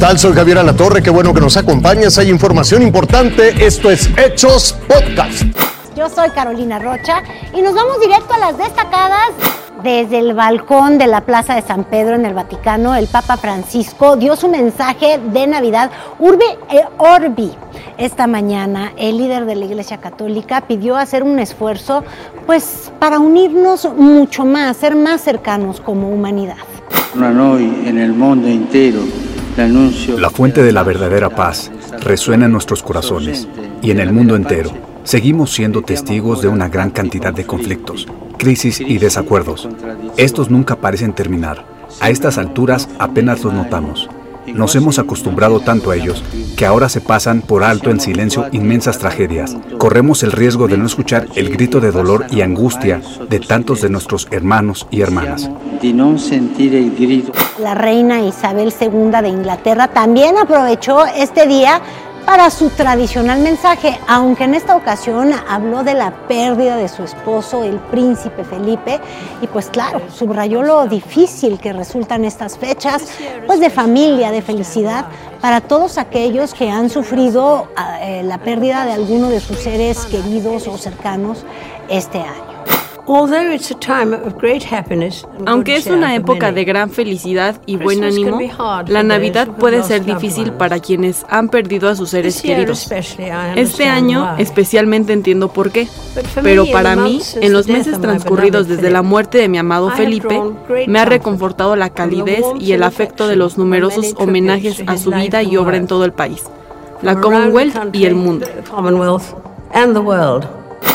tal? Soy Javier Alatorre, qué bueno que nos acompañas. Hay información importante. Esto es Hechos Podcast. Yo soy Carolina Rocha y nos vamos directo a las destacadas. Desde el balcón de la Plaza de San Pedro en el Vaticano, el Papa Francisco dio su mensaje de Navidad Urbi e Orbi. Esta mañana el líder de la Iglesia Católica pidió hacer un esfuerzo pues para unirnos mucho más, ser más cercanos como humanidad. en el mundo entero la fuente de la verdadera paz resuena en nuestros corazones y en el mundo entero. Seguimos siendo testigos de una gran cantidad de conflictos, crisis y desacuerdos. Estos nunca parecen terminar. A estas alturas apenas los notamos. Nos hemos acostumbrado tanto a ellos que ahora se pasan por alto en silencio inmensas tragedias. Corremos el riesgo de no escuchar el grito de dolor y angustia de tantos de nuestros hermanos y hermanas. La reina Isabel II de Inglaterra también aprovechó este día para su tradicional mensaje, aunque en esta ocasión habló de la pérdida de su esposo, el príncipe Felipe, y pues claro, subrayó lo difícil que resultan estas fechas, pues de familia, de felicidad, para todos aquellos que han sufrido eh, la pérdida de alguno de sus seres queridos o cercanos este año. Aunque es una época de gran felicidad y buen ánimo, la Navidad puede ser difícil para quienes han perdido a sus seres queridos. Este año especialmente entiendo por qué, pero para mí, en los meses transcurridos desde la muerte de mi amado Felipe, me ha reconfortado la calidez y el afecto de los numerosos homenajes a su vida y obra en todo el país, la Commonwealth y el mundo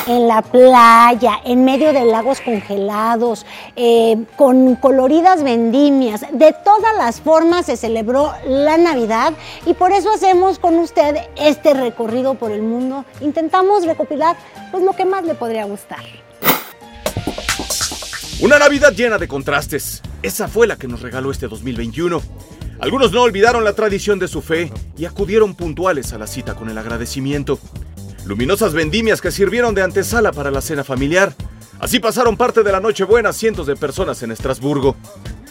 en la playa, en medio de lagos congelados, eh, con coloridas vendimias. De todas las formas se celebró la Navidad y por eso hacemos con usted este recorrido por el mundo. Intentamos recopilar pues, lo que más le podría gustar. Una Navidad llena de contrastes. Esa fue la que nos regaló este 2021. Algunos no olvidaron la tradición de su fe y acudieron puntuales a la cita con el agradecimiento. Luminosas vendimias que sirvieron de antesala para la cena familiar. Así pasaron parte de la Nochebuena cientos de personas en Estrasburgo.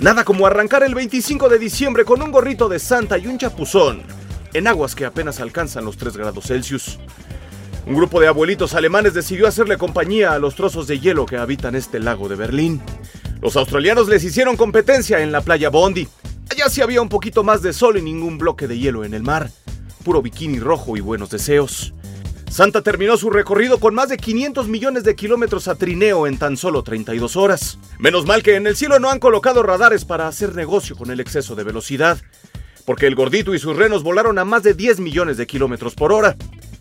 Nada como arrancar el 25 de diciembre con un gorrito de Santa y un chapuzón, en aguas que apenas alcanzan los 3 grados Celsius. Un grupo de abuelitos alemanes decidió hacerle compañía a los trozos de hielo que habitan este lago de Berlín. Los australianos les hicieron competencia en la playa Bondi. Allá sí había un poquito más de sol y ningún bloque de hielo en el mar. Puro bikini rojo y buenos deseos. Santa terminó su recorrido con más de 500 millones de kilómetros a trineo en tan solo 32 horas. Menos mal que en el cielo no han colocado radares para hacer negocio con el exceso de velocidad, porque el gordito y sus renos volaron a más de 10 millones de kilómetros por hora.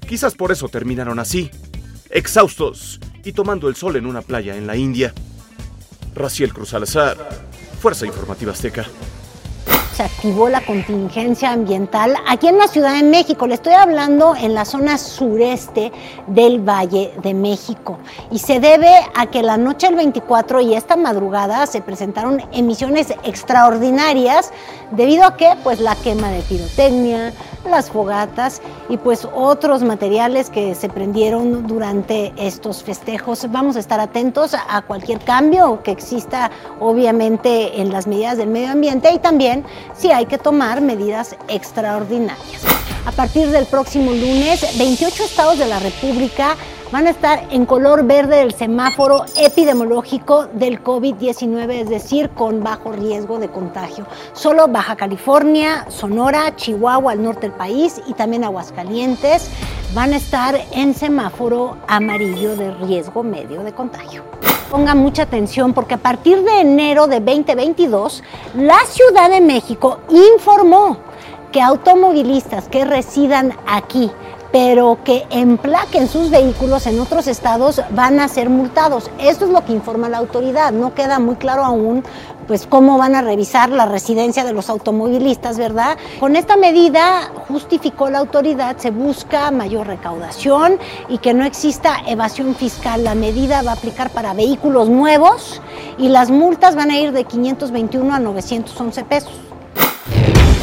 Quizás por eso terminaron así, exhaustos y tomando el sol en una playa en la India. Raciel Cruz Alazar, Fuerza Informativa Azteca se activó la contingencia ambiental aquí en la Ciudad de México. Le estoy hablando en la zona sureste del Valle de México. Y se debe a que la noche del 24 y esta madrugada se presentaron emisiones extraordinarias debido a que pues la quema de pirotecnia, las fogatas y pues otros materiales que se prendieron durante estos festejos. Vamos a estar atentos a cualquier cambio que exista obviamente en las medidas del medio ambiente y también si hay que tomar medidas extraordinarias. A partir del próximo lunes, 28 estados de la República van a estar en color verde del semáforo epidemiológico del COVID-19, es decir, con bajo riesgo de contagio. Solo Baja California, Sonora, Chihuahua, al norte del país y también Aguascalientes van a estar en semáforo amarillo de riesgo medio de contagio. Ponga mucha atención porque a partir de enero de 2022, la Ciudad de México informó que automovilistas que residan aquí pero que emplaquen sus vehículos en otros estados van a ser multados. Esto es lo que informa la autoridad. No queda muy claro aún pues cómo van a revisar la residencia de los automovilistas, ¿verdad? Con esta medida justificó la autoridad, se busca mayor recaudación y que no exista evasión fiscal. La medida va a aplicar para vehículos nuevos y las multas van a ir de 521 a 911 pesos.